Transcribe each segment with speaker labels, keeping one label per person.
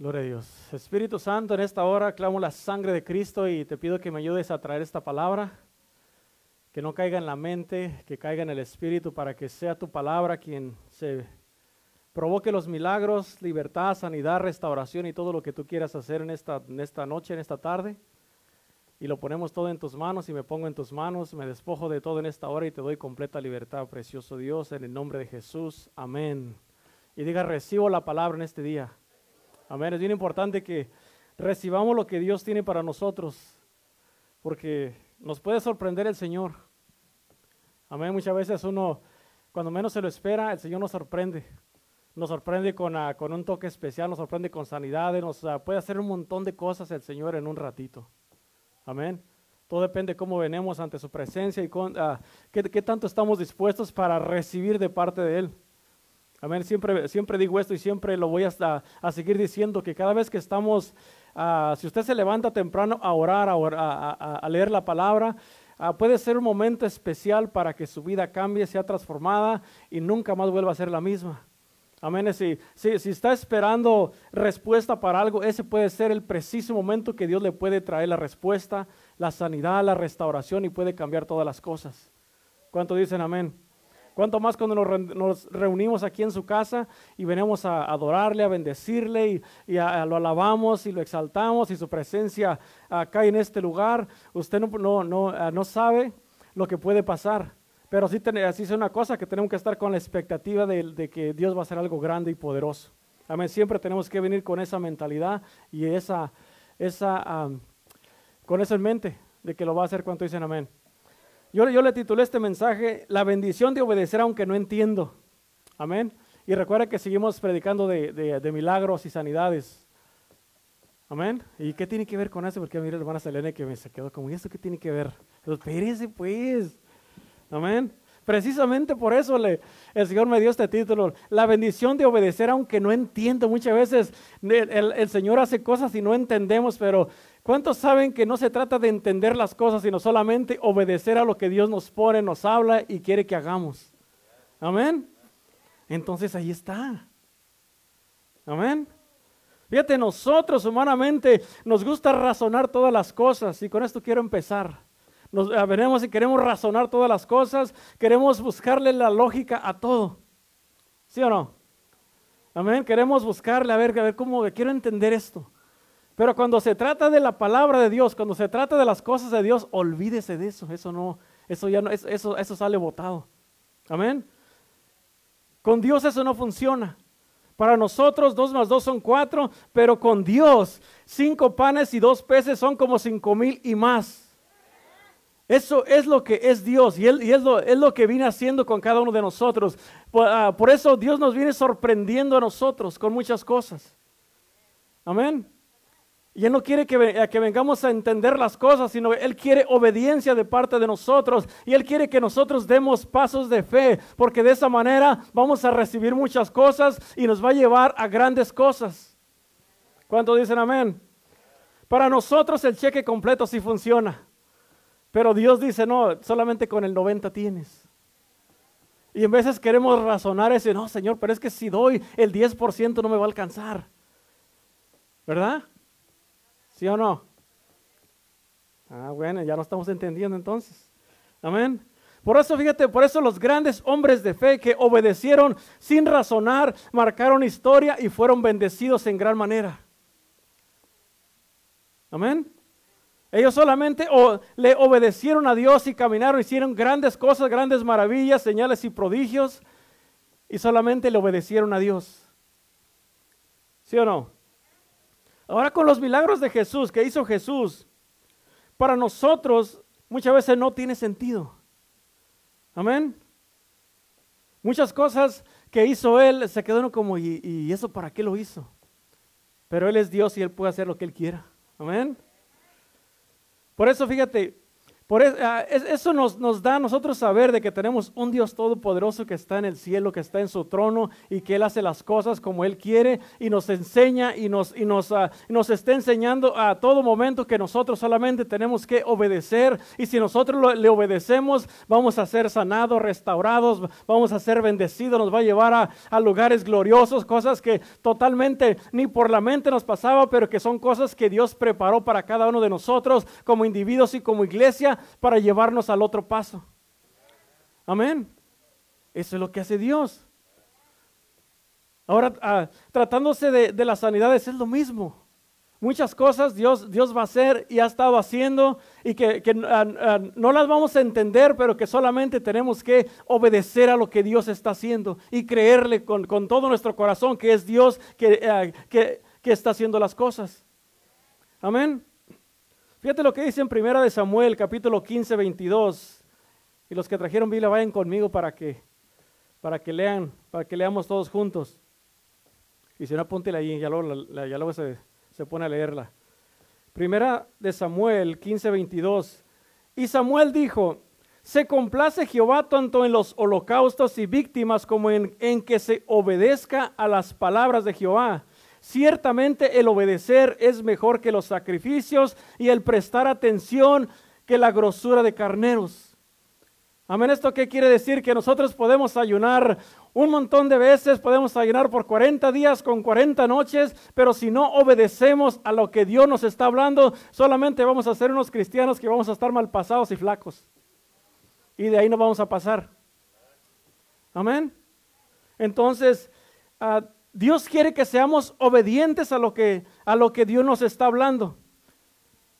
Speaker 1: Gloria a Dios. Espíritu Santo, en esta hora clamo la sangre de Cristo y te pido que me ayudes a traer esta palabra, que no caiga en la mente, que caiga en el Espíritu, para que sea tu palabra quien se provoque los milagros, libertad, sanidad, restauración y todo lo que tú quieras hacer en esta, en esta noche, en esta tarde. Y lo ponemos todo en tus manos y me pongo en tus manos, me despojo de todo en esta hora y te doy completa libertad, precioso Dios, en el nombre de Jesús. Amén. Y diga, recibo la palabra en este día. Amén. Es bien importante que recibamos lo que Dios tiene para nosotros, porque nos puede sorprender el Señor. Amén. Muchas veces uno, cuando menos se lo espera, el Señor nos sorprende. Nos sorprende con, ah, con un toque especial, nos sorprende con sanidades, nos ah, puede hacer un montón de cosas el Señor en un ratito. Amén. Todo depende de cómo venemos ante su presencia y con, ah, qué, qué tanto estamos dispuestos para recibir de parte de Él. Amén. Siempre, siempre digo esto y siempre lo voy a, seguir diciendo que cada vez que estamos, uh, si usted se levanta temprano a orar, a, leer la palabra, uh, puede ser un momento especial para que su vida cambie, sea transformada y nunca más vuelva a ser la misma. Amén. Si, si, está esperando respuesta para algo, ese puede ser el preciso momento que Dios le puede traer la respuesta, la sanidad, la restauración y puede cambiar todas las cosas. ¿Cuánto dicen amén? Cuanto más cuando nos, reunimos aquí en su casa y venimos a adorarle, a bendecirle y, lo alabamos y lo exaltamos y su presencia acá en este lugar, usted no, no, ah, no, sabe lo que puede pasar. Pero sí, así es una cosa que tenemos que estar con la expectativa de, que Dios va a hacer algo grande y poderoso. Amén. Siempre tenemos que venir con esa mentalidad y esa, esa, con eso en mente de que lo va a hacer cuando dicen amén. Yo, le titulé este mensaje, La bendición de obedecer aunque no entiendo. Amén. Y recuerda que seguimos predicando de, milagros y sanidades. Amén. ¿Y qué tiene que ver con eso? Porque mira, hermana Selene que me se quedó como, ¿y esto qué tiene que ver? Pero espérese pues. Amén. Precisamente por eso el Señor me dio este título, la bendición de obedecer aunque no entiendo. Muchas veces el Señor hace cosas y no entendemos, pero ¿Cuántos saben que no se trata de entender las cosas, sino solamente obedecer a lo que Dios nos pone, nos habla y quiere que hagamos? Amén. Entonces ahí está. Amén. Fíjate, nosotros humanamente nos gusta razonar todas las cosas y con esto quiero empezar. Nos veremos y queremos razonar todas las cosas, queremos buscarle la lógica a todo. ¿Sí o no? Amén. Queremos buscarle a ver, a ver cómo quiero entender esto. Pero cuando se trata de la palabra de Dios, cuando se trata de las cosas de Dios, olvídese de eso. Eso no, eso ya no, eso, eso sale botado. Amén. Con Dios eso no funciona. Para nosotros dos más dos son cuatro, pero con Dios cinco panes y dos peces son como cinco mil y más. Eso es lo que es Dios y, es, lo, que viene haciendo con cada uno de nosotros. Por, uh, por eso Dios nos viene sorprendiendo a nosotros con muchas cosas. Amén. Y Él no quiere que, que, vengamos a entender las cosas, sino Él quiere obediencia de parte de nosotros. Y Él quiere que nosotros demos pasos de fe, porque de esa manera vamos a recibir muchas cosas y nos va a llevar a grandes cosas. ¿Cuántos dicen amén? Para nosotros el cheque completo sí funciona. Pero Dios dice, no, solamente con el 90 tienes. Y en veces queremos razonar ese, no, Señor, pero es que si doy el 10% no me va a alcanzar. ¿Verdad? ¿Sí o no? Ah, bueno, ya lo estamos entendiendo entonces. Amén. Por eso, fíjate, por eso los grandes hombres de fe que obedecieron sin razonar, marcaron historia y fueron bendecidos en gran manera. Amén. Ellos solamente le obedecieron a Dios y caminaron, hicieron grandes cosas, grandes maravillas, señales y prodigios, y solamente le obedecieron a Dios. ¿Sí o no? Ahora con los milagros de Jesús, que hizo Jesús, para nosotros muchas veces no tiene sentido. Amén. Muchas cosas que hizo Él se quedaron como, ¿y, ¿y, eso para qué lo hizo? Pero Él es Dios y Él puede hacer lo que Él quiera. Amén. Por eso fíjate, Por eso, ah, eso nos, nos, da a nosotros saber de que tenemos un Dios todopoderoso que está en el cielo, que está en su trono y que Él hace las cosas como Él quiere y nos enseña y nos, y nos, uh, nos está enseñando a todo momento que nosotros solamente tenemos que obedecer y si nosotros lo, le obedecemos vamos a ser sanados, restaurados, vamos a ser bendecidos, nos va a llevar a, a lugares gloriosos, cosas que totalmente ni por la mente nos pasaba, pero que son cosas que Dios preparó para cada uno de nosotros como individuos y como iglesia para llevarnos al otro paso. Amén. Eso es lo que hace Dios. Ahora, ah, tratándose de, las sanidades, es lo mismo. Muchas cosas Dios, Dios va a hacer y ha estado haciendo y que, ah, ah, no las vamos a entender, pero que solamente tenemos que obedecer a lo que Dios está haciendo y creerle con, todo nuestro corazón que es Dios que, que está haciendo las cosas. Amén. Fíjate lo que dice en Primera de Samuel, capítulo 15, 22. Y los que trajeron Biblia vayan conmigo para que, para que lean, para que leamos todos juntos. Y si no, apúntela ahí, ya luego, ya luego se, se pone a leerla. Primera de Samuel 15, 22. Y Samuel dijo, se complace Jehová tanto en los holocaustos y víctimas como en, en que se obedezca a las palabras de Jehová. Ciertamente el obedecer es mejor que los sacrificios y el prestar atención que la grosura de carneros. Amén, ¿esto qué quiere decir? Que nosotros podemos ayunar un montón de veces, podemos ayunar por 40 días con 40 noches, pero si no obedecemos a lo que Dios nos está hablando, solamente vamos a ser unos cristianos que vamos a estar mal pasados y flacos. Y de ahí no vamos a pasar. Amén. Entonces, uh, Dios quiere que seamos obedientes a lo que, a lo que Dios nos está hablando.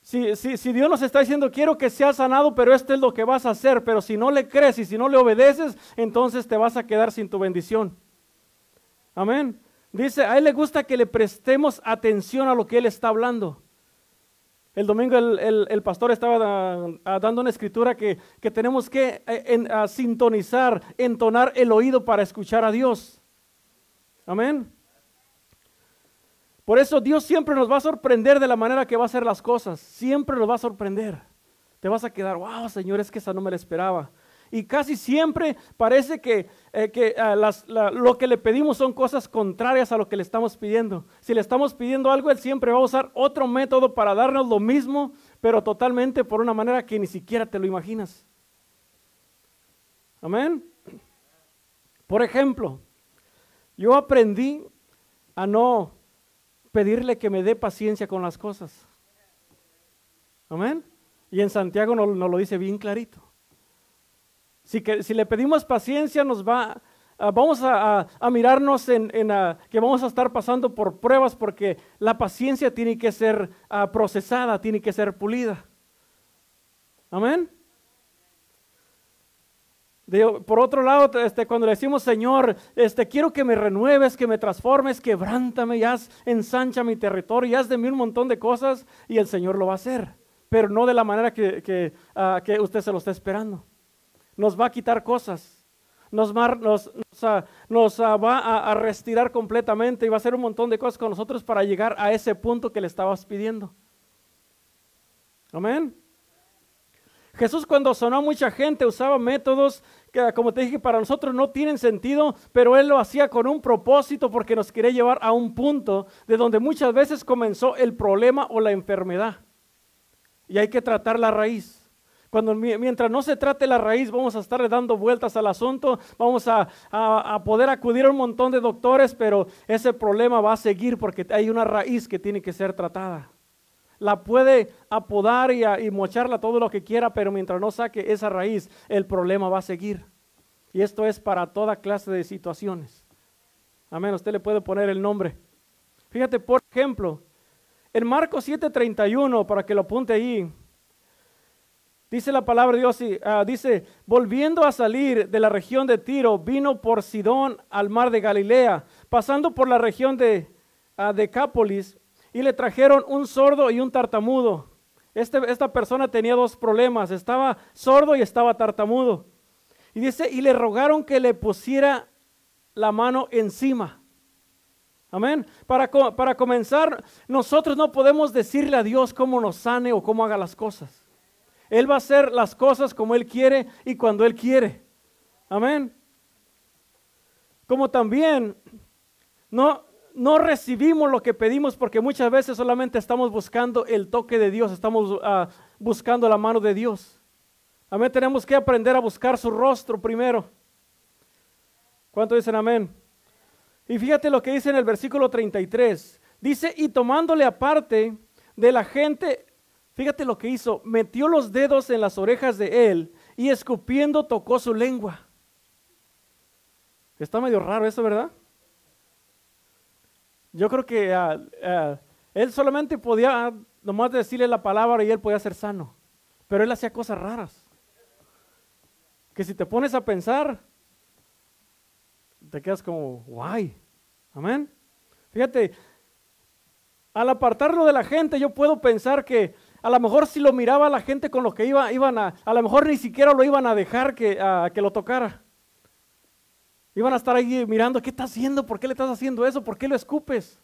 Speaker 1: Si, si, Dios nos está diciendo, quiero que seas sanado, pero esto es lo que vas a hacer, pero si no le crees y si no le obedeces, entonces te vas a quedar sin tu bendición. Amén. Dice, a Él le gusta que le prestemos atención a lo que Él está hablando. El domingo el, pastor estaba dando una escritura que, tenemos que eh, sintonizar, entonar el oído para escuchar a Dios. Amén. Por eso Dios siempre nos va a sorprender de la manera que va a hacer las cosas. Siempre nos va a sorprender. Te vas a quedar, wow, Señor, es que esa no me la esperaba. Y casi siempre parece que, eh, ah, lo que le pedimos son cosas contrarias a lo que le estamos pidiendo. Si le estamos pidiendo algo, Él siempre va a usar otro método para darnos lo mismo, pero totalmente por una manera que ni siquiera te lo imaginas. Amén. Por ejemplo, yo aprendí a no pedirle que me dé paciencia con las cosas. Amén. Y en Santiago nos, lo dice bien clarito. Si, que, si le pedimos paciencia, nos va, ah, vamos a, mirarnos en, ah, que vamos a estar pasando por pruebas porque la paciencia tiene que ser ah, procesada, tiene que ser pulida. Amén por otro lado, este, cuando le decimos, Señor, este, quiero que me renueves, que me transformes, quebrántame y haz, ensancha mi territorio y haz de mí un montón de cosas, y el Señor lo va a hacer, pero no de la manera que, ah, usted se lo está esperando. Nos va a quitar cosas, nos, nos, ah, va a, a, restirar completamente y va a hacer un montón de cosas con nosotros para llegar a ese punto que le estabas pidiendo. Amén. Jesús cuando sonó a mucha gente usaba métodos que, como te dije, para nosotros no tienen sentido, pero Él lo hacía con un propósito porque nos quería llevar a un punto de donde muchas veces comenzó el problema o la enfermedad. Y hay que tratar la raíz. Cuando, mientras no se trate la raíz, vamos a estar dando vueltas al asunto, vamos a, a, poder acudir a un montón de doctores, pero ese problema va a seguir porque hay una raíz que tiene que ser tratada la puede apodar y, mocharla todo lo que quiera, pero mientras no saque esa raíz, el problema va a seguir. Y esto es para toda clase de situaciones. Amén, usted le puede poner el nombre. Fíjate, por ejemplo, en Marcos 7:31, para que lo apunte ahí, dice la palabra de Dios, uh, dice, volviendo a salir de la región de Tiro, vino por Sidón al mar de Galilea, pasando por la región de uh, Decápolis, y le trajeron un sordo y un tartamudo. Este, esta persona tenía dos problemas, estaba sordo y estaba tartamudo. Y dice, y le rogaron que le pusiera la mano encima. Amén. Para, para comenzar, nosotros no podemos decirle a Dios cómo nos sane o cómo haga las cosas. Él va a hacer las cosas como Él quiere y cuando Él quiere. Amén. Como también no, no recibimos lo que pedimos porque muchas veces solamente estamos buscando el toque de Dios, estamos ah, buscando la mano de Dios. Amén. Tenemos que aprender a buscar su rostro primero. ¿Cuánto dicen amén? Y fíjate lo que dice en el versículo 33. Dice, y tomándole aparte de la gente, fíjate lo que hizo, metió los dedos en las orejas de él y escupiendo tocó su lengua. Está medio raro eso, ¿verdad? Yo creo que ah, ah, él solamente podía nomás decirle la palabra y él podía ser sano, pero él hacía cosas raras. Que si te pones a pensar, te quedas como, guay. Amén. Fíjate, al apartarlo de la gente, yo puedo pensar que a lo mejor si lo miraba la gente con lo que iba, iban a, a lo mejor ni siquiera lo iban a dejar que, que lo tocara. Iban a estar ahí mirando, ¿qué está haciendo? ¿Por qué le estás haciendo eso? ¿Por qué lo escupes?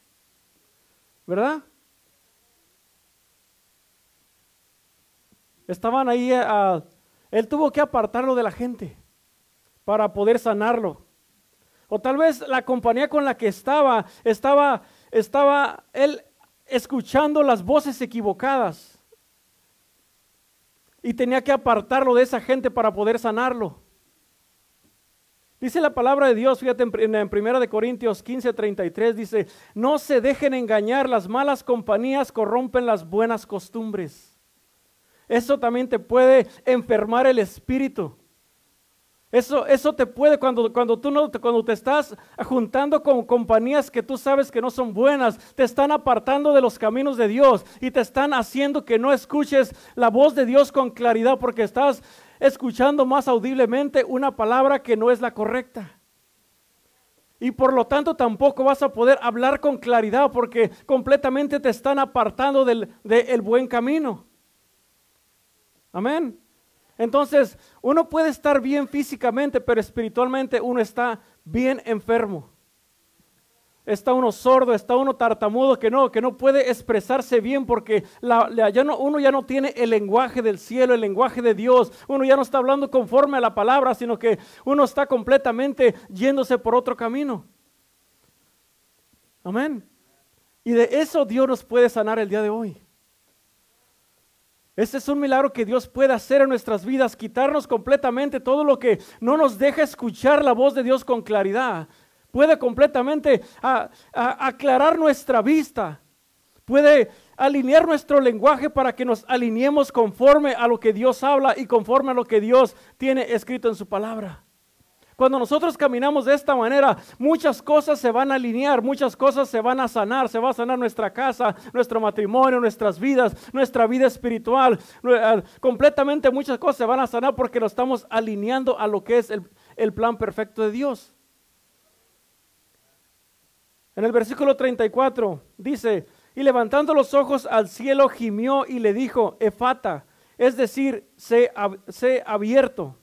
Speaker 1: ¿Verdad? Estaban ahí, él tuvo que apartarlo de la gente para poder sanarlo. O tal vez la compañía con la que estaba, estaba, estaba él escuchando las voces equivocadas. Y tenía que apartarlo de esa gente para poder sanarlo. Dice la palabra de Dios, fíjate en, en 1 de Corintios 15, 33, dice, no se dejen engañar, las malas compañías corrompen las buenas costumbres. Eso también te puede enfermar el espíritu. Eso, eso te puede, cuando, cuando tú no, cuando te estás juntando con compañías que tú sabes que no son buenas, te están apartando de los caminos de Dios y te están haciendo que no escuches la voz de Dios con claridad porque estás escuchando más audiblemente una palabra que no es la correcta. Y por lo tanto tampoco vas a poder hablar con claridad porque completamente te están apartando del buen camino. Amén. Entonces, uno puede estar bien físicamente, pero espiritualmente uno está bien enfermo. Está uno sordo, está uno tartamudo que no, que no puede expresarse bien porque ya no, uno ya no tiene el lenguaje del cielo, el lenguaje de Dios. Uno ya no está hablando conforme a la palabra, sino que uno está completamente yéndose por otro camino. Amén. Y de eso Dios nos puede sanar el día de hoy. Este es un milagro que Dios puede hacer en nuestras vidas, quitarnos completamente todo lo que no nos deja escuchar la voz de Dios con claridad. Puede completamente aclarar nuestra vista. Puede alinear nuestro lenguaje para que nos alineemos conforme a lo que Dios habla y conforme a lo que Dios tiene escrito en su palabra. Cuando nosotros caminamos de esta manera, muchas cosas se van a alinear, muchas cosas se van a sanar, se va a sanar nuestra casa, nuestro matrimonio, nuestras vidas, nuestra vida espiritual, completamente muchas cosas se van a sanar porque lo estamos alineando a lo que es el, el plan perfecto de Dios. En el versículo 34 dice, y levantando los ojos al cielo gimió y le dijo, Efata, es decir, sé, sé abierto.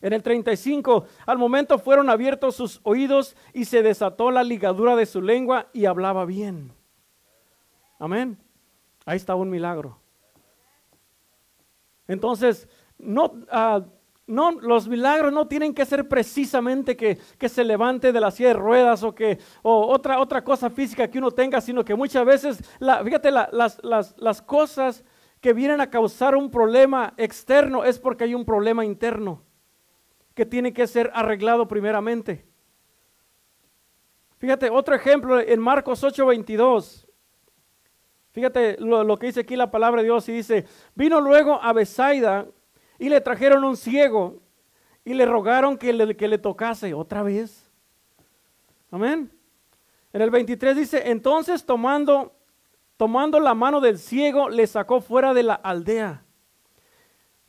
Speaker 1: En el 35, al momento fueron abiertos sus oídos y se desató la ligadura de su lengua y hablaba bien. Amén. Ahí está un milagro. Entonces, no, ah, no, los milagros no tienen que ser precisamente que, se levante de la silla de ruedas o que o otra, otra cosa física que uno tenga, sino que muchas veces, fíjate, las, las, las cosas que vienen a causar un problema externo es porque hay un problema interno que tiene que ser arreglado primeramente. Fíjate, otro ejemplo en Marcos 8:22. Fíjate lo, que dice aquí la palabra de Dios y dice, vino luego a Besaida y le trajeron un ciego y le rogaron que le, que le tocase otra vez. Amén. En el 23 dice, entonces tomando, tomando la mano del ciego, le sacó fuera de la aldea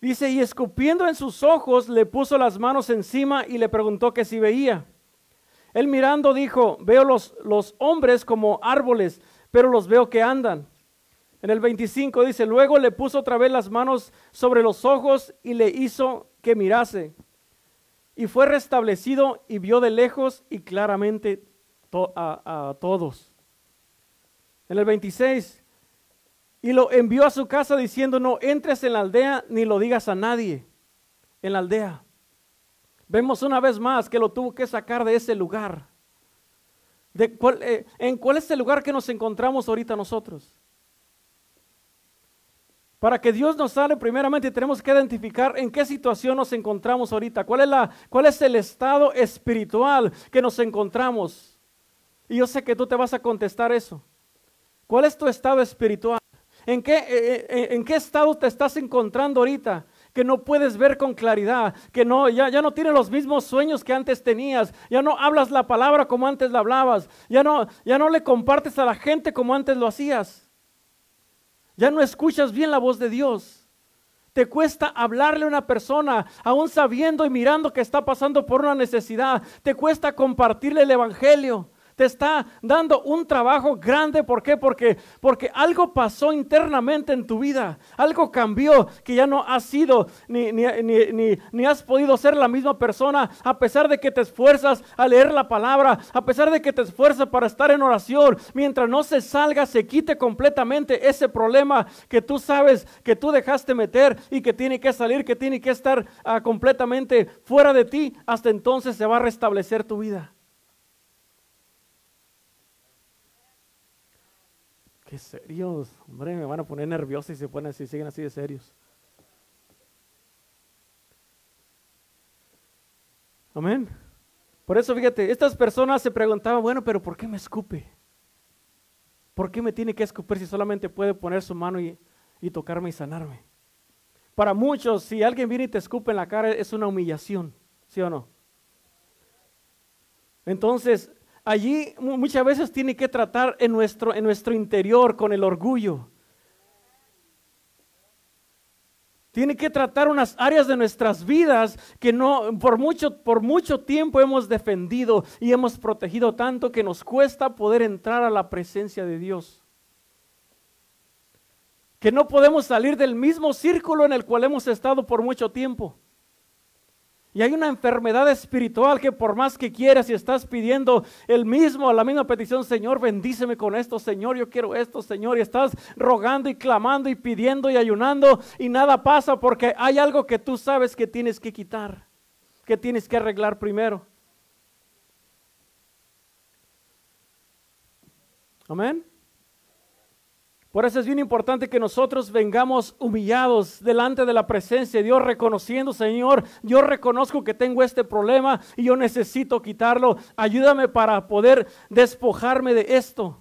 Speaker 1: Dice, y escupiendo en sus ojos, le puso las manos encima y le preguntó que si veía. Él mirando dijo, veo los, los hombres como árboles, pero los veo que andan. En el 25 dice, luego le puso otra vez las manos sobre los ojos y le hizo que mirase. Y fue restablecido y vio de lejos y claramente a, todos. En el 26 y lo envió a su casa diciendo, no entres en la aldea ni lo digas a nadie en la aldea. Vemos una vez más que lo tuvo que sacar de ese lugar. De eh, ¿En cuál es el lugar que nos encontramos ahorita nosotros? Para que Dios nos sale, primeramente tenemos que identificar en qué situación nos encontramos ahorita, cuál es, la, cuál es el estado espiritual que nos encontramos. Y yo sé que tú te vas a contestar eso. ¿Cuál es tu estado espiritual? ¿En qué, eh, eh, eh, ¿En qué estado te estás encontrando ahorita? Que no puedes ver con claridad, que no, ya, ya no tienes los mismos sueños que antes tenías, ya no hablas la palabra como antes la hablabas, ya no, ya no le compartes a la gente como antes lo hacías. Ya no escuchas bien la voz de Dios. Te cuesta hablarle a una persona, aún sabiendo y mirando que está pasando por una necesidad. Te cuesta compartirle el Evangelio te está dando un trabajo grande. ¿Por qué? Porque, porque algo pasó internamente en tu vida. Algo cambió que ya no has sido ni, ni, ni, ni, has podido ser la misma persona a pesar de que te esfuerzas a leer la palabra, a pesar de que te esfuerzas para estar en oración. Mientras no se salga, se quite completamente ese problema que tú sabes que tú dejaste meter y que tiene que salir, que tiene que estar ah, completamente fuera de ti. Hasta entonces se va a restablecer tu vida. Qué serios. Hombre, me van a poner nerviosos si se ponen así, siguen así de serios. Amén. Por eso, fíjate, estas personas se preguntaban, bueno, pero ¿por qué me escupe? ¿Por qué me tiene que escupir si solamente puede poner su mano y, y tocarme y sanarme? Para muchos, si alguien viene y te escupe en la cara, es una humillación, ¿sí o no? Entonces, allí muchas veces tiene que tratar en nuestro, en nuestro interior con el orgullo. Tiene que tratar unas áreas de nuestras vidas que no por mucho, por mucho tiempo hemos defendido y hemos protegido tanto que nos cuesta poder entrar a la presencia de Dios. Que no podemos salir del mismo círculo en el cual hemos estado por mucho tiempo. Y hay una enfermedad espiritual que por más que quieras y estás pidiendo el mismo, la misma petición, Señor, bendíceme con esto, Señor, yo quiero esto, Señor, y estás rogando y clamando y pidiendo y ayunando y nada pasa porque hay algo que tú sabes que tienes que quitar, que tienes que arreglar primero. Amén. Por eso es bien importante que nosotros vengamos humillados delante de la presencia de Dios, reconociendo, Señor, yo reconozco que tengo este problema y yo necesito quitarlo. Ayúdame para poder despojarme de esto.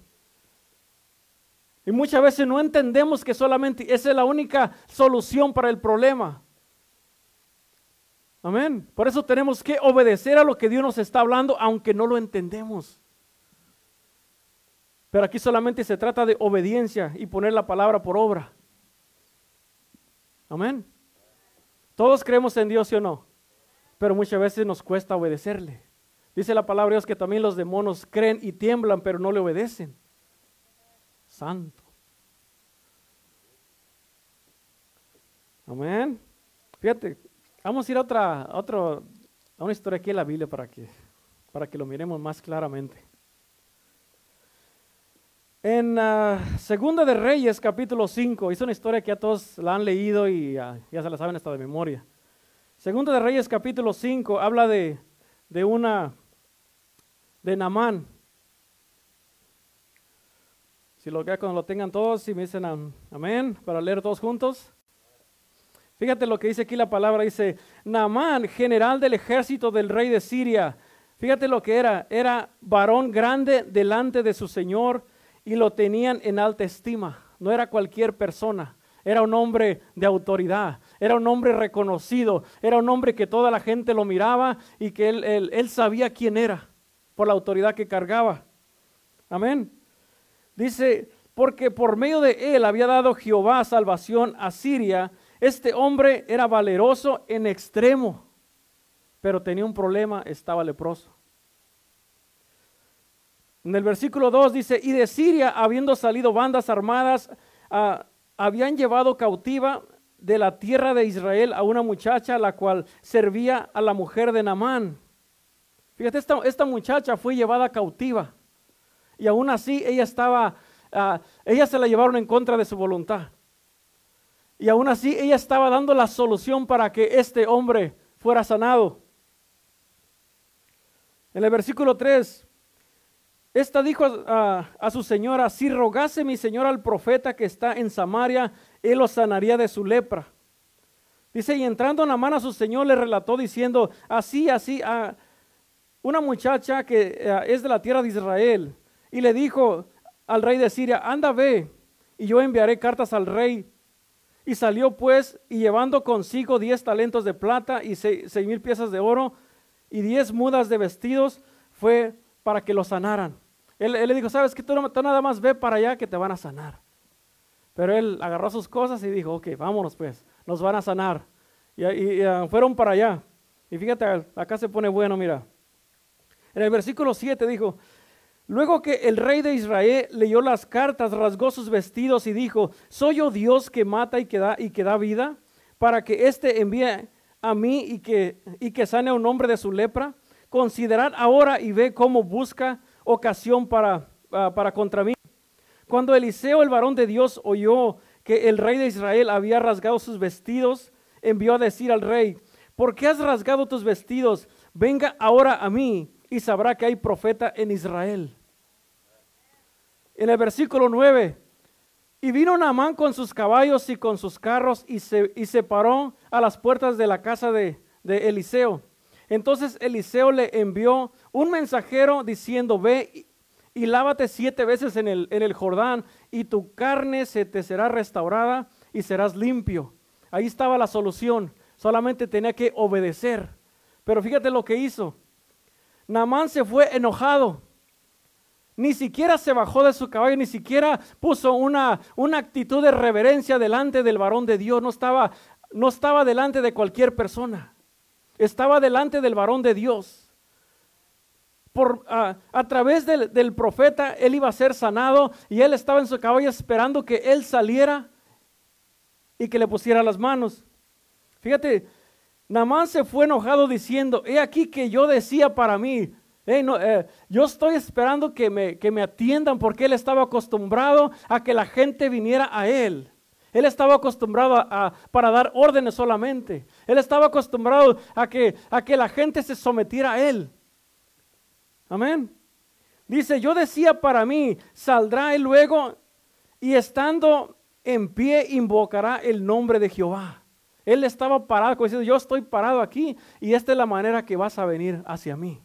Speaker 1: Y muchas veces no entendemos que solamente esa es la única solución para el problema. Amén. Por eso tenemos que obedecer a lo que Dios nos está hablando, aunque no lo entendemos. Pero aquí solamente se trata de obediencia y poner la palabra por obra. Amén. Todos creemos en Dios, ¿sí o no? Pero muchas veces nos cuesta obedecerle. Dice la palabra de Dios que también los demonios creen y tiemblan, pero no le obedecen. Santo. Amén. Fíjate, vamos a ir a otra, a otro, a una historia aquí en la Biblia para que, para que lo miremos más claramente. En uh, Segunda de Reyes, capítulo 5, es una historia que ya todos la han leído y ya se la saben hasta de memoria. Segunda de Reyes, capítulo 5, habla de, de una, de Namán. Si lo que cuando lo tengan todos, y me dicen amén, para leer todos juntos. Fíjate lo que dice aquí la palabra, dice, Namán, general del ejército del rey de Siria. Fíjate lo que era, era varón grande delante de su señor y lo tenían en alta estima. No era cualquier persona, era un hombre de autoridad, era un hombre reconocido, era un hombre que toda la gente lo miraba y que él, él, sabía quién era por la autoridad que cargaba. Amén. Dice, porque por medio de él había dado Jehová salvación a Siria. Este hombre era valeroso en extremo, pero tenía un problema, estaba leproso. En el versículo 2 dice, y de Siria, habiendo salido bandas armadas, ah, habían llevado cautiva de la tierra de Israel a una muchacha la cual servía a la mujer de Namán. Fíjate, esta, esta muchacha fue llevada cautiva y aún así ella estaba ah, ella se la llevaron en contra de su voluntad. Y aún así ella estaba dando la solución para que este hombre fuera sanado. En el versículo 3, esta dijo a, su señora, si rogase mi señora al profeta que está en Samaria, él lo sanaría de su lepra. Dice, y entrando en la mano a su señor le relató diciendo, así, así, a una muchacha que eh, es de la tierra de Israel, y le dijo al rey de Siria, anda, ve, y yo enviaré cartas al rey. Y salió pues, y llevando consigo diez talentos de plata y seis, mil piezas de oro, y diez mudas de vestidos, fue para que lo sanaran. Él, le dijo, sabes que tú, nada más ve para allá que te van a sanar. Pero él agarró sus cosas y dijo, ok, vámonos pues, nos van a sanar. Y, ah, fueron para allá. Y fíjate, acá se pone bueno, mira. En el versículo 7 dijo, luego que el rey de Israel leyó las cartas, rasgó sus vestidos y dijo, ¿soy yo Dios que mata y que da, vida? Para que éste envíe a mí y que, y que sane a un hombre de su lepra. Considerad ahora y ve cómo busca ocasión para, ah, para contra mí. Cuando Eliseo, el varón de Dios, oyó que el rey de Israel había rasgado sus vestidos, envió a decir al rey, ¿por qué has rasgado tus vestidos? Venga ahora a mí y sabrá que hay profeta en Israel. En el versículo 9, y vino Naamán con sus caballos y con sus carros y se, y se paró a las puertas de la casa de, de Eliseo. Entonces Eliseo le envió un mensajero diciendo, ve y, lávate siete veces en el, en el Jordán y tu carne se te será restaurada y serás limpio. Ahí estaba la solución, solamente tenía que obedecer. Pero fíjate lo que hizo. Namán se fue enojado. Ni siquiera se bajó de su caballo, ni siquiera puso una, una actitud de reverencia delante del varón de Dios. No estaba, no estaba delante de cualquier persona estaba delante del varón de Dios. Por, a través del, del, profeta, él iba a ser sanado y él estaba en su caballo esperando que él saliera y que le pusiera las manos. Fíjate, Namán se fue enojado diciendo, he aquí que yo decía para mí, eh, yo estoy esperando que me, que me atiendan porque él estaba acostumbrado a que la gente viniera a él. Él estaba acostumbrado a, para dar órdenes solamente. Él estaba acostumbrado a que, a que la gente se sometiera a él. Amén. Dice, yo decía para mí, saldrá él luego y estando en pie invocará el nombre de Jehová. Él estaba parado, como diciendo, yo estoy parado aquí y esta es la manera que vas a venir hacia mí.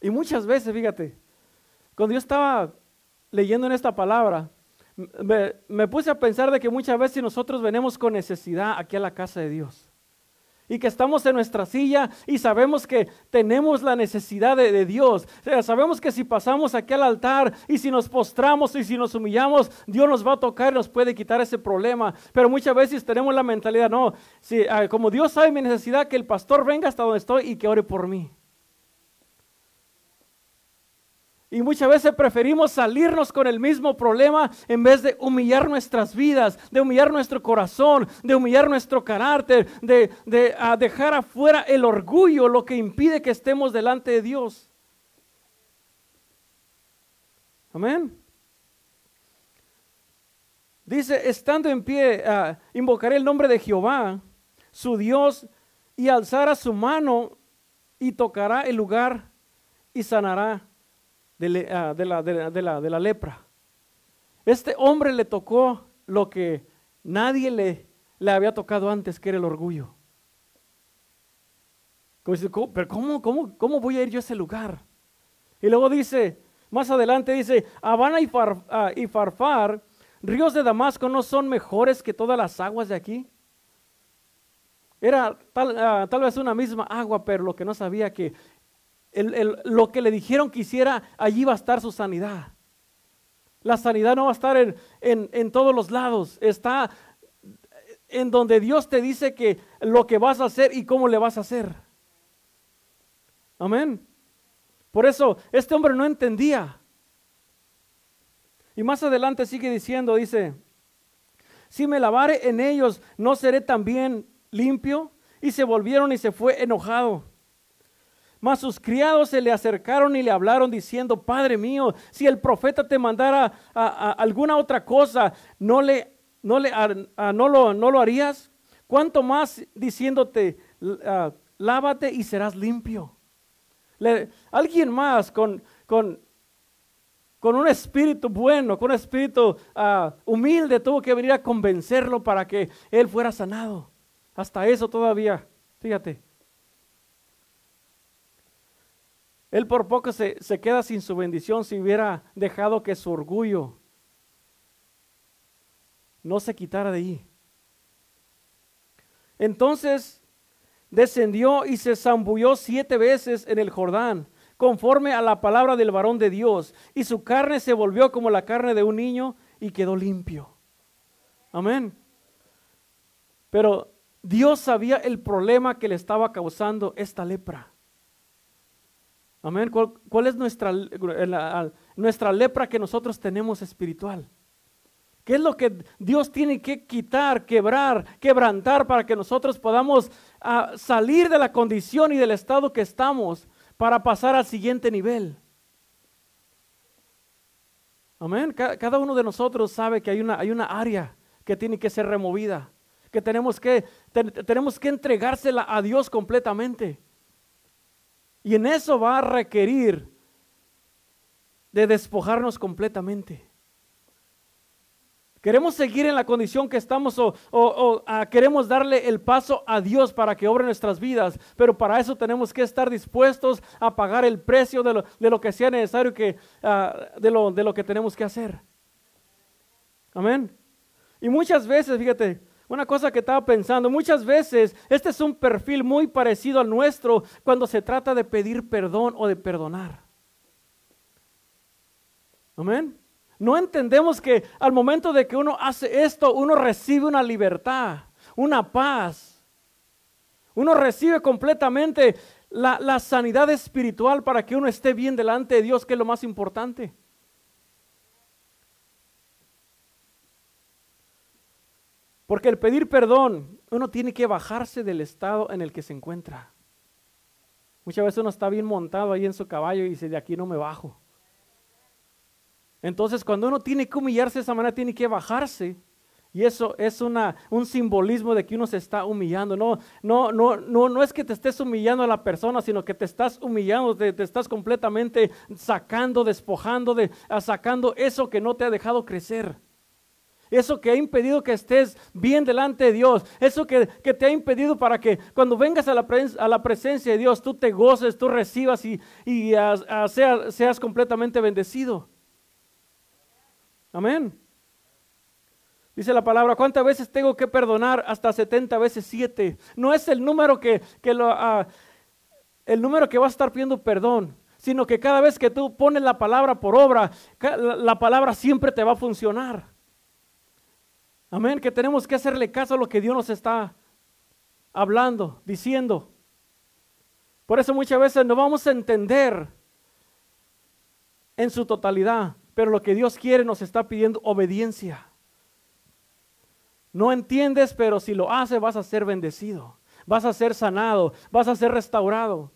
Speaker 1: Y muchas veces, fíjate, cuando yo estaba leyendo en esta palabra, me, puse a pensar de que muchas veces nosotros venimos con necesidad aquí a la casa de Dios y que estamos en nuestra silla y sabemos que tenemos la necesidad de, Dios. sabemos que si pasamos aquí al altar y si nos postramos y si nos humillamos, Dios nos va a tocar y nos puede quitar ese problema. Pero muchas veces tenemos la mentalidad, no, si, ah, como Dios sabe mi necesidad, que el pastor venga hasta donde estoy y que ore por mí. Y muchas veces preferimos salirnos con el mismo problema en vez de humillar nuestras vidas, de humillar nuestro corazón, de humillar nuestro carácter, de, dejar afuera el orgullo, lo que impide que estemos delante de Dios. Amén. Dice, estando en pie, uh, invocaré el nombre de Jehová, su Dios, y alzará su mano y tocará el lugar y sanará Ah, de, la, de, la, de la lepra. Este hombre le tocó lo que nadie le, le había tocado antes, que era el orgullo. Pero ¿cómo, cómo, cómo voy a ir yo a ese lugar? Y luego dice, más adelante dice, Habana y, ah, y Farfar, ríos de Damasco no son mejores que todas las aguas de aquí. Era tal, ah, tal, vez una misma agua, pero lo que no sabía que lo que le dijeron que hiciera, allí va a estar su sanidad. La sanidad no va a estar en, en, todos los lados, está en donde Dios te dice que lo que vas a hacer y cómo le vas a hacer. Amén. Por eso este hombre no entendía. Y más adelante sigue diciendo, dice, si me lavare en ellos, ¿no seré también limpio? Y se volvieron y se fue enojado. Mas sus criados se le acercaron y le hablaron diciendo, Padre mío, si el profeta te mandara alguna otra cosa, ¿no, le, no, le, no, lo, no lo harías? ¿Cuánto más diciéndote, lávate y serás limpio? alguien más con, con, con, un espíritu bueno, con un espíritu ah, humilde, tuvo que venir a convencerlo para que él fuera sanado. Hasta eso todavía, fíjate. Él por poco se, se queda sin su bendición si hubiera dejado que su orgullo no se quitara de ahí. Entonces descendió y se zambulló siete veces en el Jordán, conforme a la palabra del varón de Dios, y su carne se volvió como la carne de un niño y quedó limpio. Amén. Pero Dios sabía el problema que le estaba causando esta lepra. Amén. ¿Cuál, es nuestra, nuestra lepra que nosotros tenemos espiritual? ¿Qué es lo que Dios tiene que quitar, quebrar, quebrantar para que nosotros podamos ah, salir de la condición y del estado que estamos para pasar al siguiente nivel? Amén. Cada uno de nosotros sabe que hay una, hay una área que tiene que ser removida, que tenemos que, tenemos que entregársela a Dios completamente. Y en eso va a requerir de despojarnos completamente. ¿Queremos seguir en la condición que estamos o, ah, queremos darle el paso a Dios para que obre nuestras vidas? Pero para eso tenemos que estar dispuestos a pagar el precio de lo, que sea necesario, que, ah, de, lo, de lo que tenemos que hacer. Amén. Y muchas veces, fíjate, una cosa que estaba pensando, muchas veces este es un perfil muy parecido al nuestro cuando se trata de pedir perdón o de perdonar. Amén. No entendemos que al momento de que uno hace esto, uno recibe una libertad, una paz. Uno recibe completamente la, la sanidad espiritual para que uno esté bien delante de Dios, que es lo más importante. Porque el pedir perdón, uno tiene que bajarse del estado en el que se encuentra. Muchas veces uno está bien montado ahí en su caballo y dice, de aquí no me bajo. Entonces, cuando uno tiene que humillarse de esa manera, tiene que bajarse. Y eso es una, un simbolismo de que uno se está humillando. No, no, no, no, no es que te estés humillando a la persona, sino que te estás humillando, te, estás completamente sacando, despojando, de, sacando eso que no te ha dejado crecer. Eso que ha impedido que estés bien delante de Dios. Eso que, te ha impedido para que cuando vengas a la, presencia de Dios, tú te goces, tú recibas y, seas, seas completamente bendecido. Amén. Dice la palabra, ¿cuántas veces tengo que perdonar? Hasta 70 veces 7. No es el número que, lo, ah, el número que vas a estar pidiendo perdón, sino que cada vez que tú pones la palabra por obra, la palabra siempre te va a funcionar. Amén, que tenemos que hacerle caso a lo que Dios nos está hablando, diciendo. Por eso muchas veces no vamos a entender en su totalidad, pero lo que Dios quiere nos está pidiendo obediencia. No entiendes, pero si lo haces vas a ser bendecido, vas a ser sanado, vas a ser restaurado.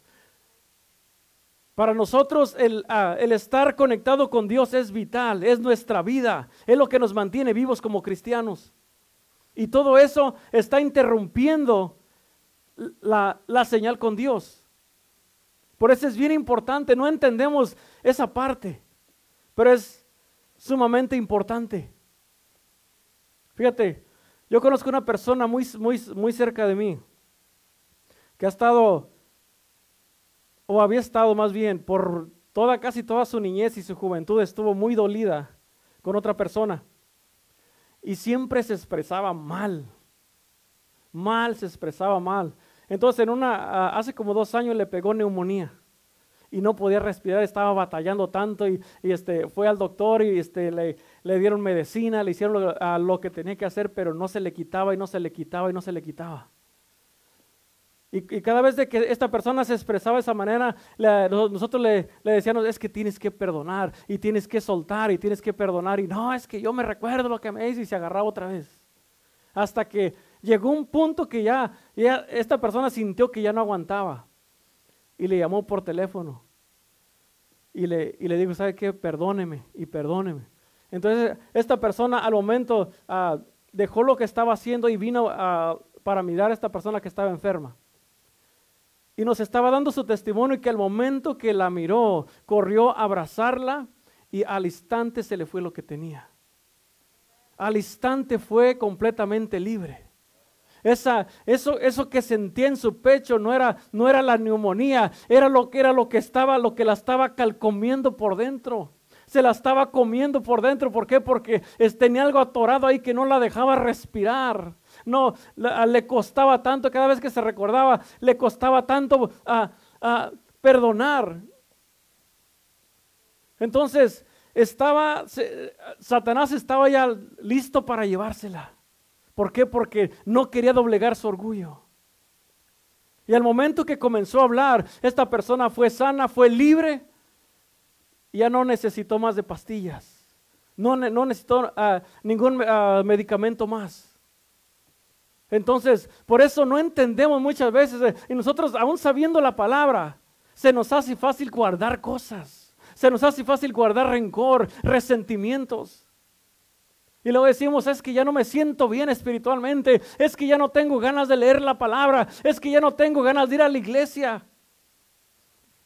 Speaker 1: Para nosotros ah, el, estar conectado con Dios es vital, es nuestra vida, es lo que nos mantiene vivos como cristianos. Y todo eso está interrumpiendo la, la señal con Dios. Por eso es bien importante, no entendemos esa parte, pero es sumamente importante. Fíjate, yo conozco una persona muy, muy, muy cerca de mí que ha estado o había estado más bien por toda, casi toda su niñez y su juventud estuvo muy dolida con otra persona. Y siempre se expresaba mal. Mal, se expresaba mal. Entonces, en una, hace como dos años le pegó neumonía y no podía respirar, estaba batallando tanto y, este, fue al doctor y este, le, le dieron medicina, le hicieron lo, que tenía que hacer, pero no se le quitaba y no se le quitaba y no se le quitaba. Y, cada vez de que esta persona se expresaba de esa manera, nosotros le, decíamos, es que tienes que perdonar y tienes que soltar y tienes que perdonar. Y no, es que yo me recuerdo lo que me hizo y se agarraba otra vez. Hasta que llegó un punto que ya, ya esta persona sintió que ya no aguantaba. y le llamó por teléfono. Y le, y le dijo, ¿sabe qué? Perdóneme y perdóneme. Entonces, esta persona al momento ah, dejó lo que estaba haciendo y vino para mirar a esta persona que estaba enferma. Y nos estaba dando su testimonio y que al momento que la miró, corrió a abrazarla y al instante se le fue lo que tenía. Al instante fue completamente libre. Esa, eso, eso que sentía en su pecho no era, no era la neumonía, era lo que era lo que estaba, lo que la estaba calcomiendo por dentro se la estaba comiendo por dentro. ¿Por qué? Porque tenía algo atorado ahí que no la dejaba respirar. No, le costaba tanto, cada vez que se recordaba, le costaba tanto a perdonar. Entonces, estaba, Satanás estaba ya listo para llevársela. ¿Por qué? Porque no quería doblegar su orgullo. Y al momento que comenzó a hablar, esta persona fue sana, fue libre ya no necesitó más de pastillas. No, no necesitó ah, ningún ah, medicamento más. Entonces, por eso no entendemos muchas veces, eh, y nosotros aún sabiendo la palabra, se nos hace fácil guardar cosas, se nos hace fácil guardar rencor, resentimientos. Y luego decimos, es que ya no me siento bien espiritualmente, es que ya no tengo ganas de leer la palabra, es que ya no tengo ganas de ir a la iglesia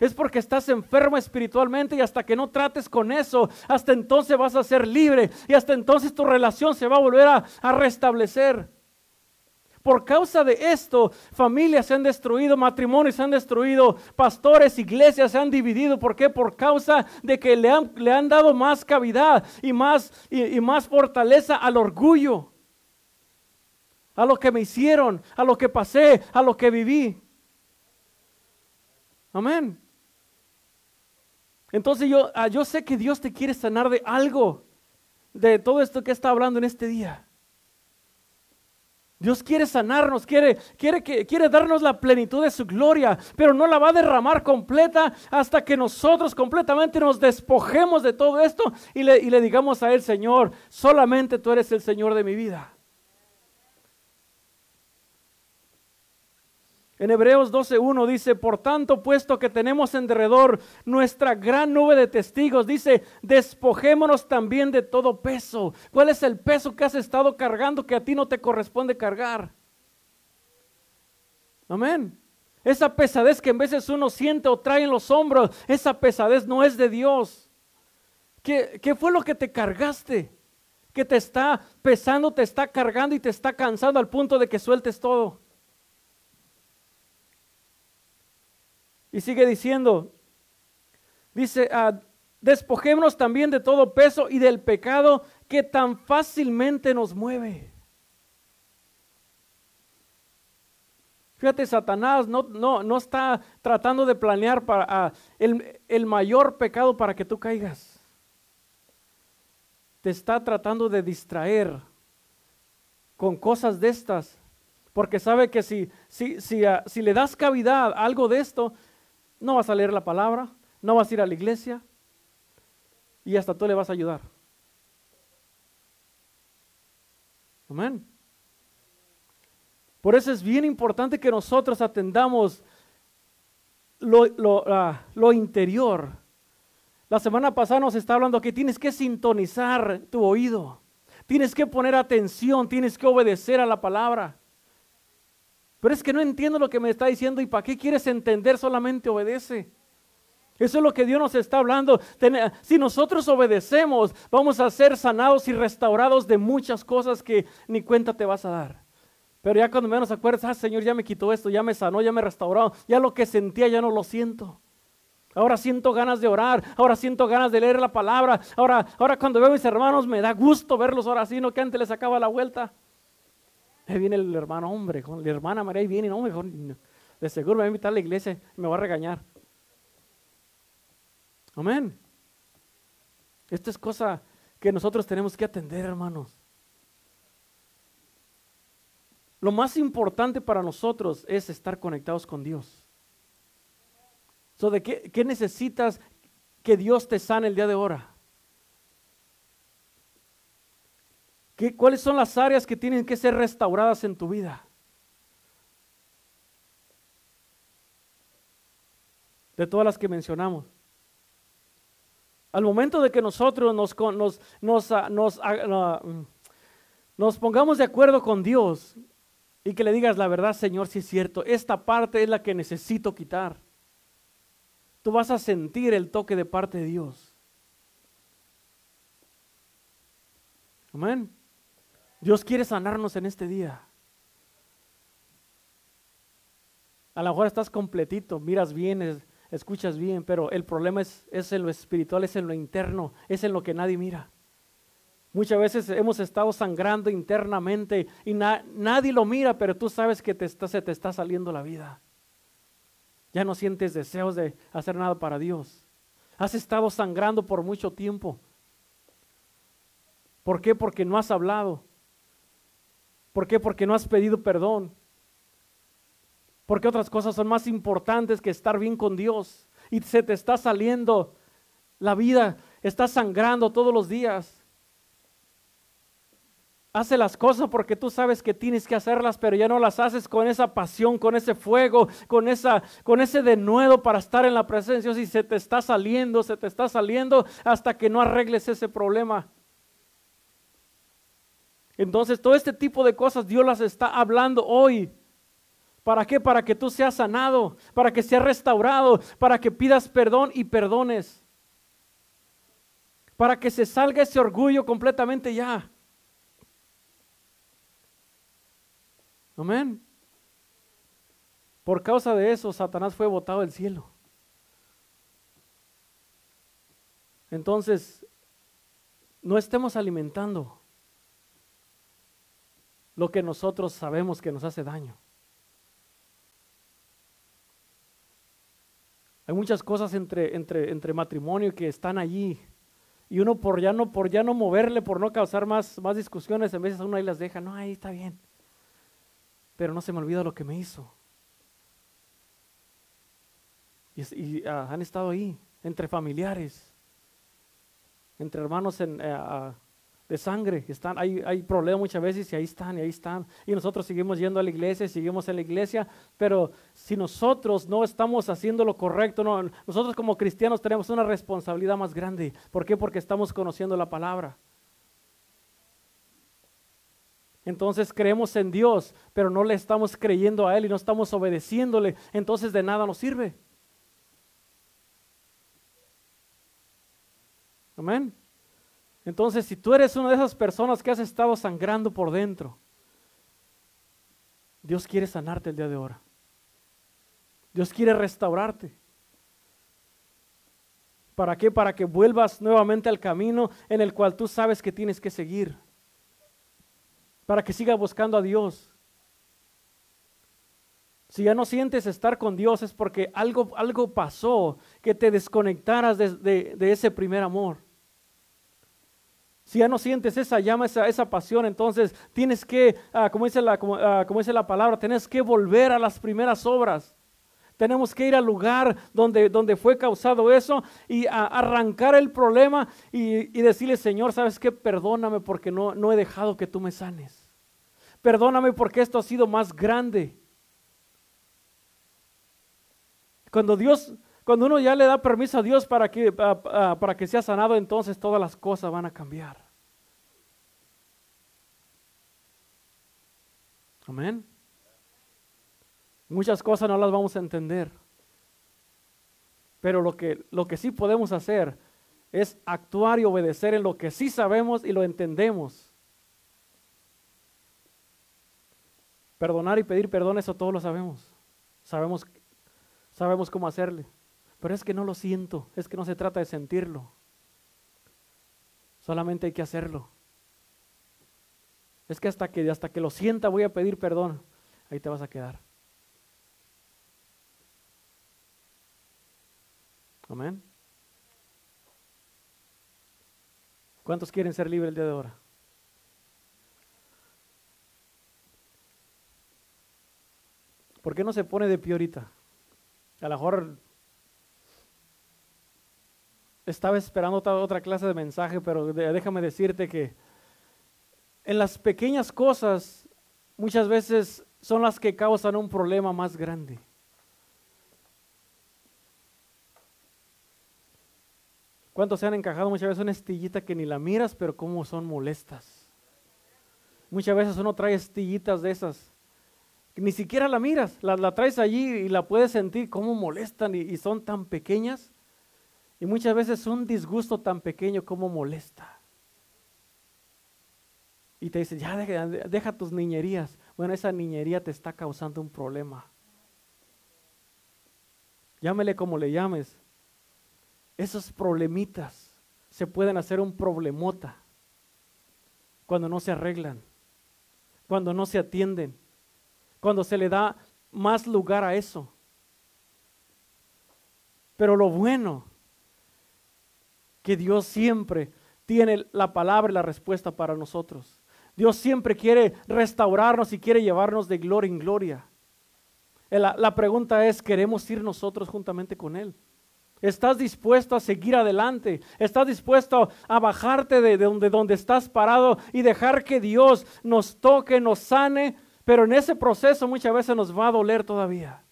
Speaker 1: es porque estás enfermo espiritualmente y hasta que no trates con eso, hasta entonces vas a ser libre y hasta entonces tu relación se va a volver a, restablecer. Por causa de esto, familias se han destruido, matrimonios se han destruido, pastores, iglesias se han dividido. ¿Por qué? Por causa de que le han, le han dado más cavidad y más, y más fortaleza al orgullo, a lo que me hicieron, a lo que pasé, a lo que viví. Amén. Entonces yo, ah, yo sé que Dios te quiere sanar de algo, de todo esto que está hablando en este día. Dios quiere sanarnos, quiere, quiere, quiere darnos la plenitud de su gloria, pero no la va a derramar completa hasta que nosotros completamente nos despojemos de todo esto y le, y le digamos a Él, Señor, solamente tú eres el Señor de mi vida. En Hebreos 12.1 dice, por tanto, puesto que tenemos en derredor nuestra gran nube de testigos, dice, despojémonos también de todo peso. ¿Cuál es el peso que has estado cargando que a ti no te corresponde cargar? Amén. Esa pesadez que en veces uno siente o trae en los hombros, esa pesadez no es de Dios. ¿Qué, qué fue lo que te cargaste? Que te está pesando, te está cargando y te está cansando al punto de que sueltes todo. Y sigue diciendo, dice, ah, despojémonos también de todo peso y del pecado que tan fácilmente nos mueve. Fíjate, Satanás no, no, no está tratando de planear para, ah, el, el mayor pecado para que tú caigas. Te está tratando de distraer con cosas de estas, porque sabe que si, si, si, ah, si le das cavidad a algo de esto, no vas a leer la palabra, no vas a ir a la iglesia y hasta tú le vas a ayudar. Amén. Por eso es bien importante que nosotros atendamos lo, ah, lo, interior. La semana pasada nos está hablando que tienes que sintonizar tu oído, tienes que poner atención, tienes que obedecer a la palabra. Pero es que no entiendo lo que me está diciendo y para qué quieres entender, solamente obedece. Eso es lo que Dios nos está hablando. Si nosotros obedecemos, vamos a ser sanados y restaurados de muchas cosas que ni cuenta te vas a dar. Pero ya cuando menos acuerdas, ah, Señor, ya me quitó esto, ya me sanó, ya me restauró, ya lo que sentía ya no lo siento. Ahora siento ganas de orar, ahora siento ganas de leer la palabra. Ahora, ahora cuando veo a mis hermanos me da gusto verlos ahora sí, no que antes les sacaba la vuelta. Ahí viene el hermano, hombre, la hermana María, ahí viene, no, mejor, de seguro me va a invitar a la iglesia y me va a regañar. Amén. Esta es cosa que nosotros tenemos que atender, hermanos. Lo más importante para nosotros es estar conectados con Dios. So, ¿De qué, qué necesitas que Dios te sane el día de ahora? ¿Cuáles son las áreas que tienen que ser restauradas en tu vida? de todas las que mencionamos. Al momento de que nosotros nos, nos, ah, ah, mm, nos, pongamos de acuerdo con Dios y que le digas la verdad, Señor, si es cierto, esta parte es la que necesito quitar. Tú vas a sentir el toque de parte de Dios. Amén. Dios quiere sanarnos en este día. A lo mejor estás completito, miras bien, escuchas bien, pero el problema es, es, en lo espiritual, es en lo interno, es en lo que nadie mira. Muchas veces hemos estado sangrando internamente y nadie lo mira, pero tú sabes que se te está saliendo la vida. Ya no sientes deseos de hacer nada para Dios. Has estado sangrando por mucho tiempo. ¿Por qué? Porque no has hablado. ¿Por qué? Porque no has pedido perdón. Porque otras cosas son más importantes que estar bien con Dios. Y se te está saliendo la vida, estás sangrando todos los días. Hace las cosas porque tú sabes que tienes que hacerlas, pero ya no las haces con esa pasión, con ese fuego, con, esa, con ese denuedo para estar en la presencia. Y se te está saliendo, se te está saliendo hasta que no arregles ese problema. Entonces, todo este tipo de cosas Dios las está hablando hoy. ¿Para qué? Para que tú seas sanado, para que seas restaurado, para que pidas perdón y perdones. Para que se salga ese orgullo completamente ya. Amén. Por causa de eso, Satanás fue botado del cielo. Entonces, no estemos alimentando lo que nosotros sabemos que nos hace daño. Hay muchas cosas entre, entre, entre matrimonio que están allí. Y uno por ya no, por ya no moverle, por no causar más, más discusiones, en veces uno ahí las deja. No, ahí está bien. Pero no se me olvida lo que me hizo. Y, ah, han estado ahí, entre familiares, entre hermanos en, ah, de sangre. Están, hay, hay problemas muchas veces y ahí están, y ahí están. Y nosotros seguimos yendo a la iglesia, seguimos en la iglesia, pero si nosotros no estamos haciendo lo correcto, no, nosotros como cristianos tenemos una responsabilidad más grande. ¿Por qué? Porque estamos conociendo la palabra. Entonces creemos en Dios, pero no le estamos creyendo a Él y no estamos obedeciéndole. Entonces de nada nos sirve. Amén. Entonces, si tú eres una de esas personas que has estado sangrando por dentro, Dios quiere sanarte el día de ahora. Dios quiere restaurarte. ¿Para qué? Para que vuelvas nuevamente al camino en el cual tú sabes que tienes que seguir. Para que sigas buscando a Dios. Si ya no sientes estar con Dios es porque algo, algo pasó que te desconectaras de ese primer amor. Si ya no sientes esa llama, esa, esa pasión, entonces tienes que, ah, como, dice la, ah, como, dice la palabra, tienes que volver a las primeras obras. Tenemos que ir al lugar donde, donde fue causado eso y arrancar el problema y, y, decirle, Señor, ¿sabes qué? Perdóname porque no, no he dejado que tú me sanes. Perdóname porque esto ha sido más grande. Cuando Dios, cuando uno ya le da permiso a Dios para que, para que sea sanado, entonces todas las cosas van a cambiar. Amén. Muchas cosas no las vamos a entender. Pero lo que, lo que sí podemos hacer es actuar y obedecer en lo que sí sabemos y lo entendemos. Perdonar y pedir perdón, eso todos lo sabemos. Sabemos, sabemos cómo hacerle. Pero es que no lo siento, es que no se trata de sentirlo. Solamente hay que hacerlo. Es que hasta que hasta que lo sienta voy a pedir perdón. Ahí te vas a quedar. Amén. ¿Cuántos quieren ser libres el día de ahora? ¿Por qué no se pone de pie ahorita? A lo mejor estaba esperando otra, clase de mensaje, pero déjame decirte que en las pequeñas cosas muchas veces son las que causan un problema más grande. ¿Cuántos se han encajado muchas veces una estillita que ni la miras, pero cómo son molestas? Muchas veces uno trae estillitas de esas, que ni siquiera la miras, la, traes allí y la puedes sentir cómo molestan y, son tan pequeñas. Y muchas veces un disgusto tan pequeño como molesta. Y te dice, ya deja, tus niñerías. Bueno, esa niñería te está causando un problema. Llámele como le llames. Esos problemitas se pueden hacer un problemota cuando no se arreglan, cuando no se atienden, cuando se le da más lugar a eso. Pero lo bueno, que Dios siempre tiene la palabra y la respuesta para nosotros. Dios siempre quiere restaurarnos y quiere llevarnos de gloria en gloria. La, la pregunta es, ¿queremos ir nosotros juntamente con Él? ¿Estás dispuesto a seguir adelante? ¿Estás dispuesto a bajarte de, donde, donde estás parado y dejar que Dios nos toque, nos sane? Pero en ese proceso muchas veces nos va a doler todavía.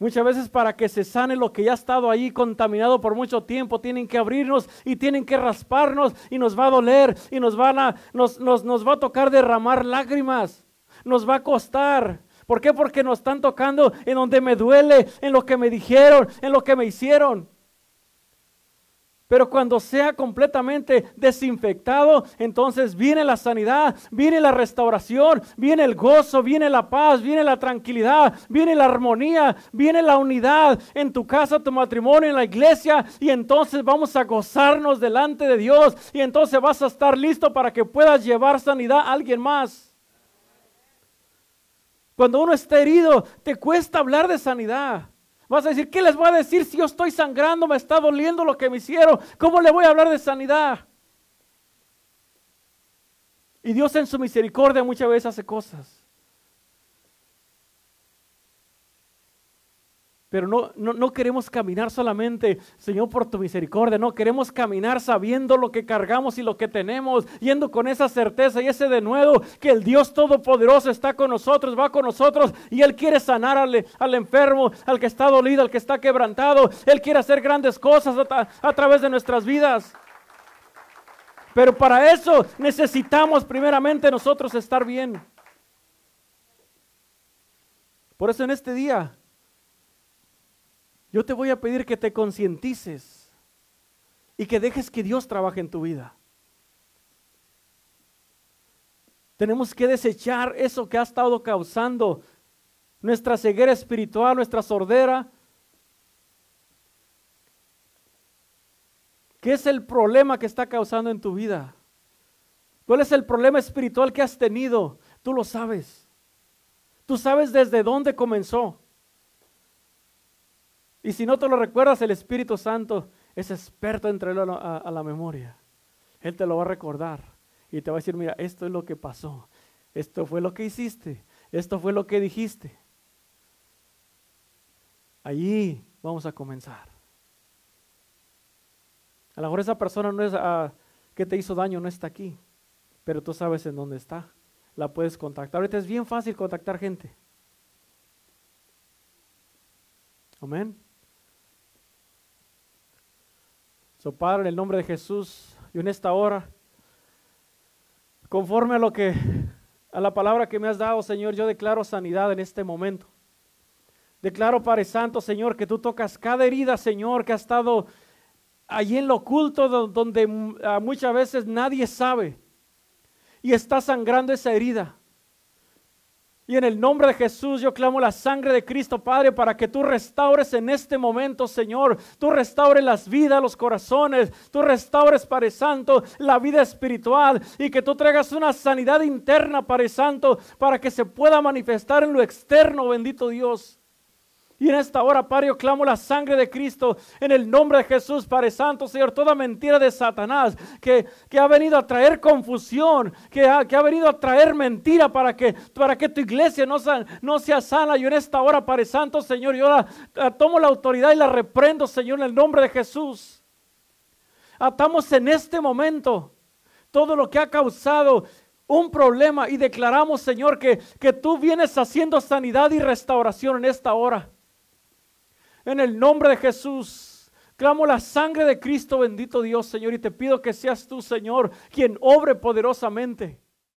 Speaker 1: Muchas veces para que se sane lo que ya ha estado ahí contaminado por mucho tiempo, tienen que abrirnos y tienen que rasparnos y nos va a doler y nos, a, nos, nos va a tocar derramar lágrimas. Nos va a costar. ¿Por qué? Porque nos están tocando en donde me duele, en lo que me dijeron, en lo que me hicieron. Pero cuando sea completamente desinfectado, entonces viene la sanidad, viene la restauración, viene el gozo, viene la paz, viene la tranquilidad, viene la armonía, viene la unidad en tu casa, tu matrimonio, en la iglesia. Y entonces vamos a gozarnos delante de Dios. Y entonces vas a estar listo para que puedas llevar sanidad a alguien más. Cuando uno está herido, te cuesta hablar de sanidad. Vas a decir, ¿qué les voy a decir si yo estoy sangrando, me está doliendo lo que me hicieron? ¿Cómo le voy a hablar de sanidad? Y Dios en su misericordia muchas veces hace cosas. Pero no, no, queremos caminar solamente, Señor, por tu misericordia. No, queremos caminar sabiendo lo que cargamos y lo que tenemos, yendo con esa certeza y ese de nuevo, que el Dios Todopoderoso está con nosotros, va con nosotros y Él quiere sanar al, al enfermo, al que está dolido, al que está quebrantado. Él quiere hacer grandes cosas a, a través de nuestras vidas. Pero para eso necesitamos primeramente nosotros estar bien. Por eso en este día yo te voy a pedir que te concientices y que dejes que Dios trabaje en tu vida. Tenemos que desechar eso que ha estado causando nuestra ceguera espiritual, nuestra sordera. ¿Qué es el problema que está causando en tu vida? ¿Cuál es el problema espiritual que has tenido? Tú lo sabes. Tú sabes desde dónde comenzó. Y si no te lo recuerdas, el Espíritu Santo es experto en traerlo a, la memoria. Él te lo va a recordar y te va a decir, mira, esto es lo que pasó, esto fue lo que hiciste, esto fue lo que dijiste. Allí vamos a comenzar. A lo mejor esa persona no es ah, que te hizo daño, no está aquí, pero tú sabes en dónde está. La puedes contactar. Ahorita es bien fácil contactar gente. Amén. So, Padre, en el nombre de Jesús, y en esta hora, conforme a lo que, a la palabra que me has dado, Señor, yo declaro sanidad en este momento. Declaro, Padre Santo, Señor, que tú tocas cada herida, Señor, que ha estado allí en lo oculto, donde muchas veces nadie sabe. Y está sangrando esa herida. Y en el nombre de Jesús yo clamo la sangre de Cristo, Padre, para que tú restaures en este momento, Señor. Tú restaures las vidas, los corazones. Tú restaures, Padre Santo, la vida espiritual. Y que tú traigas una sanidad interna, Padre Santo, para que se pueda manifestar en lo externo, bendito Dios. Y en esta hora, Padre, yo clamo la sangre de Cristo en el nombre de Jesús, Padre Santo, Señor. Toda mentira de Satanás que, ha venido a traer confusión, que ha, que ha, venido a traer mentira para que, para que tu iglesia no, no sea sana. Yo en esta hora, Padre Santo, Señor, yo tomo la autoridad y la reprendo, Señor, en el nombre de Jesús. Atamos en este momento todo lo que ha causado un problema y declaramos, Señor, que, que tú vienes haciendo sanidad y restauración en esta hora. En el nombre de Jesús, Clamo la sangre de Cristo, bendito Dios, Señor, y te pido que seas tú, Señor, quien obre poderosamente.